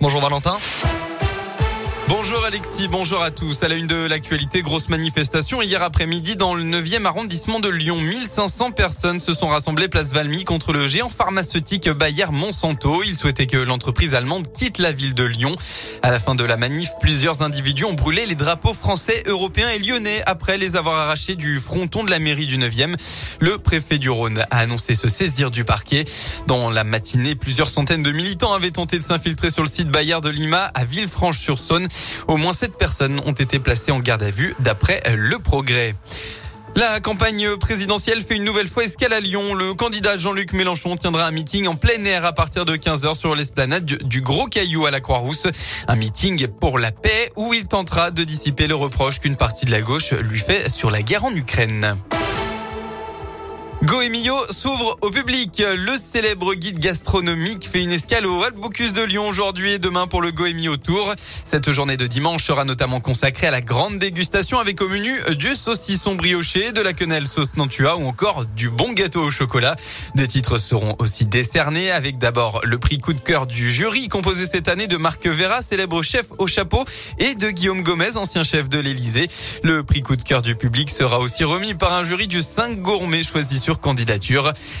Bonjour Valentin. Bonjour Alexis, bonjour à tous. À la une de l'actualité, grosse manifestation hier après-midi dans le 9e arrondissement de Lyon. 1500 personnes se sont rassemblées place Valmy contre le géant pharmaceutique Bayer Monsanto. Ils souhaitaient que l'entreprise allemande quitte la ville de Lyon. À la fin de la manif, plusieurs individus ont brûlé les drapeaux français, européens et lyonnais après les avoir arrachés du fronton de la mairie du 9e. Le préfet du Rhône a annoncé se saisir du parquet. Dans la matinée, plusieurs centaines de militants avaient tenté de s'infiltrer sur le site Bayer de Lima à Villefranche-sur-Saône. Au moins sept personnes ont été placées en garde à vue d'après le progrès. La campagne présidentielle fait une nouvelle fois escale à Lyon. Le candidat Jean-Luc Mélenchon tiendra un meeting en plein air à partir de 15h sur l'esplanade du Gros Caillou à la Croix-Rousse. Un meeting pour la paix où il tentera de dissiper le reproche qu'une partie de la gauche lui fait sur la guerre en Ukraine. Goemio s'ouvre au public. Le célèbre guide gastronomique fait une escale au Bocuse de Lyon aujourd'hui et demain pour le Goemio Tour. Cette journée de dimanche sera notamment consacrée à la grande dégustation avec au menu du saucisson brioché, de la quenelle sauce Nantua ou encore du bon gâteau au chocolat. Deux titres seront aussi décernés avec d'abord le prix coup de cœur du jury composé cette année de Marc Vera, célèbre chef au chapeau, et de Guillaume Gomez, ancien chef de l'Élysée. Le prix coup de cœur du public sera aussi remis par un jury du 5 gourmets choisi sur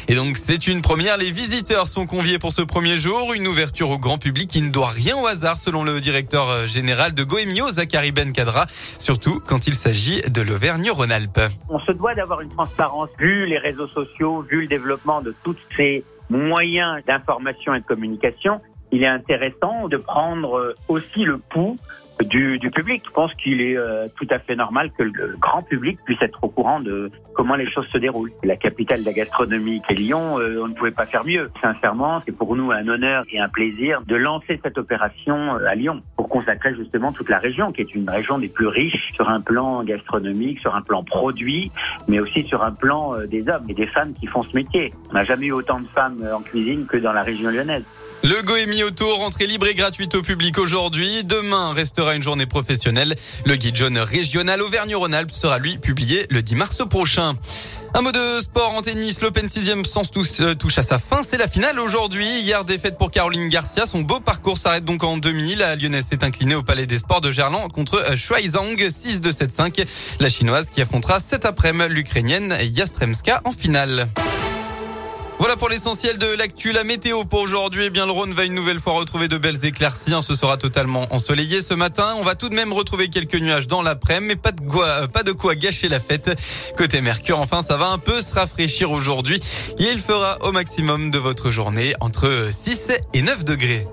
Et donc c'est une première. Les visiteurs sont conviés pour ce premier jour. Une ouverture au grand public qui ne doit rien au hasard selon le directeur euh, général de Goemio, Zachary Ben Kadra. Surtout quand il s'agit de l'Auvergne-Rhône-Alpes. On se doit d'avoir une transparence vu les réseaux sociaux, vu le développement de tous ces moyens d'information et de communication. Il est intéressant de prendre euh, aussi le pouls du, public. Je pense qu'il est euh, tout à fait normal que le grand public puisse être au courant de comment les choses se déroulent. La capitale de la gastronomie est Lyon, euh, on ne pouvait pas faire mieux. Sincèrement, c'est pour nous un honneur et un plaisir de lancer cette opération euh, à Lyon pour consacrer justement toute la région, qui est une région des plus riches sur un plan gastronomique, sur un plan produit, mais aussi sur un plan des hommes et des femmes qui font ce métier. On n'a jamais eu autant de femmes en cuisine que dans la région lyonnaise. Le Goémi Autour, entrée libre et gratuite au public aujourd'hui. Demain restera une journée professionnelle. Le guide jaune régional Auvergne-Rhône-Alpes sera lui publié le 10 mars prochain. Un mot de sport en tennis. L'Open 6e sens euh, touche à sa fin. C'est la finale aujourd'hui. Hier, défaite pour Caroline Garcia. Son beau parcours s'arrête donc en demi. La Lyonnaise s'est inclinée au Palais des Sports de Gerland contre euh, Shuai Zhang 6 de 7-5. La Chinoise qui affrontera cet après-midi l'Ukrainienne Yastremska en finale. Voilà pour l'essentiel de l'actu. La météo pour aujourd'hui. Eh bien, le Rhône va une nouvelle fois retrouver de belles éclaircies. Hein. Ce sera totalement ensoleillé ce matin. On va tout de même retrouver quelques nuages dans l'après-midi, mais pas de quoi, pas de quoi gâcher la fête. Côté Mercure, enfin, ça va un peu se rafraîchir aujourd'hui. Et il fera au maximum de votre journée entre 6 et 9 degrés.